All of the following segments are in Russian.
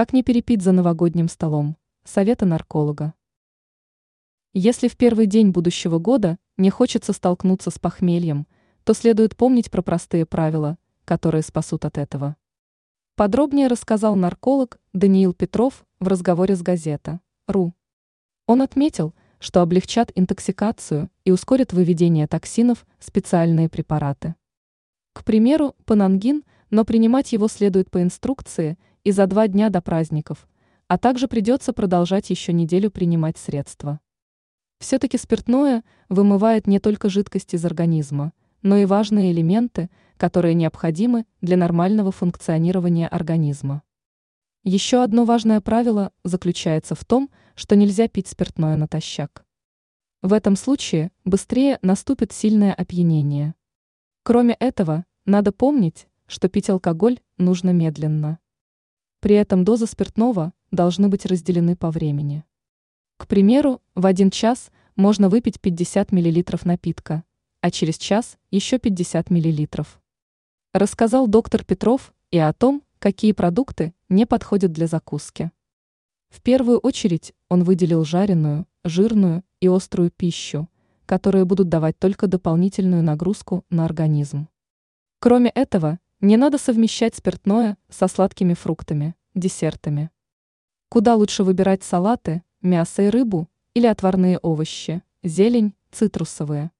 Как не перепить за новогодним столом? Советы нарколога. Если в первый день будущего года не хочется столкнуться с похмельем, то следует помнить про простые правила, которые спасут от этого. Подробнее рассказал нарколог Даниил Петров в разговоре с газета.ру. Он отметил, что облегчат интоксикацию и ускорят выведение токсинов специальные препараты. К примеру, панангин, но принимать его следует по инструкции и за два дня до праздников, а также придется продолжать еще неделю принимать средства. Все-таки спиртное вымывает не только жидкость из организма, но и важные элементы, которые необходимы для нормального функционирования организма. Еще одно важное правило заключается в том, что нельзя пить спиртное натощак. В этом случае быстрее наступит сильное опьянение. Кроме этого, надо помнить, что пить алкоголь нужно медленно. При этом дозы спиртного должны быть разделены по времени. К примеру, в один час можно выпить 50 мл напитка, а через час еще 50 мл. Рассказал доктор Петров и о том, какие продукты не подходят для закуски. В первую очередь он выделил жареную, жирную и острую пищу, которые будут давать только дополнительную нагрузку на организм. Кроме этого, не надо совмещать спиртное со сладкими фруктами, десертами. Куда лучше выбирать салаты, мясо и рыбу или отварные овощи, зелень, цитрусовые.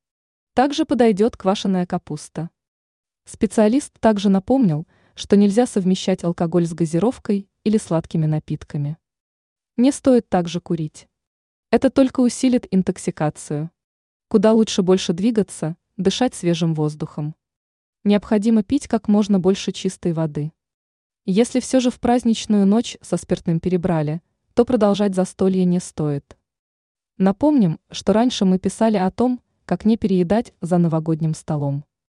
Также подойдет квашеная капуста. Специалист также напомнил, что нельзя совмещать алкоголь с газировкой или сладкими напитками. Не стоит также курить. Это только усилит интоксикацию. Куда лучше больше двигаться, дышать свежим воздухом. Необходимо пить как можно больше чистой воды. Если все же в праздничную ночь со спиртным перебрали, то продолжать застолье не стоит. Напомним, что раньше мы писали о том, как не переедать за новогодним столом.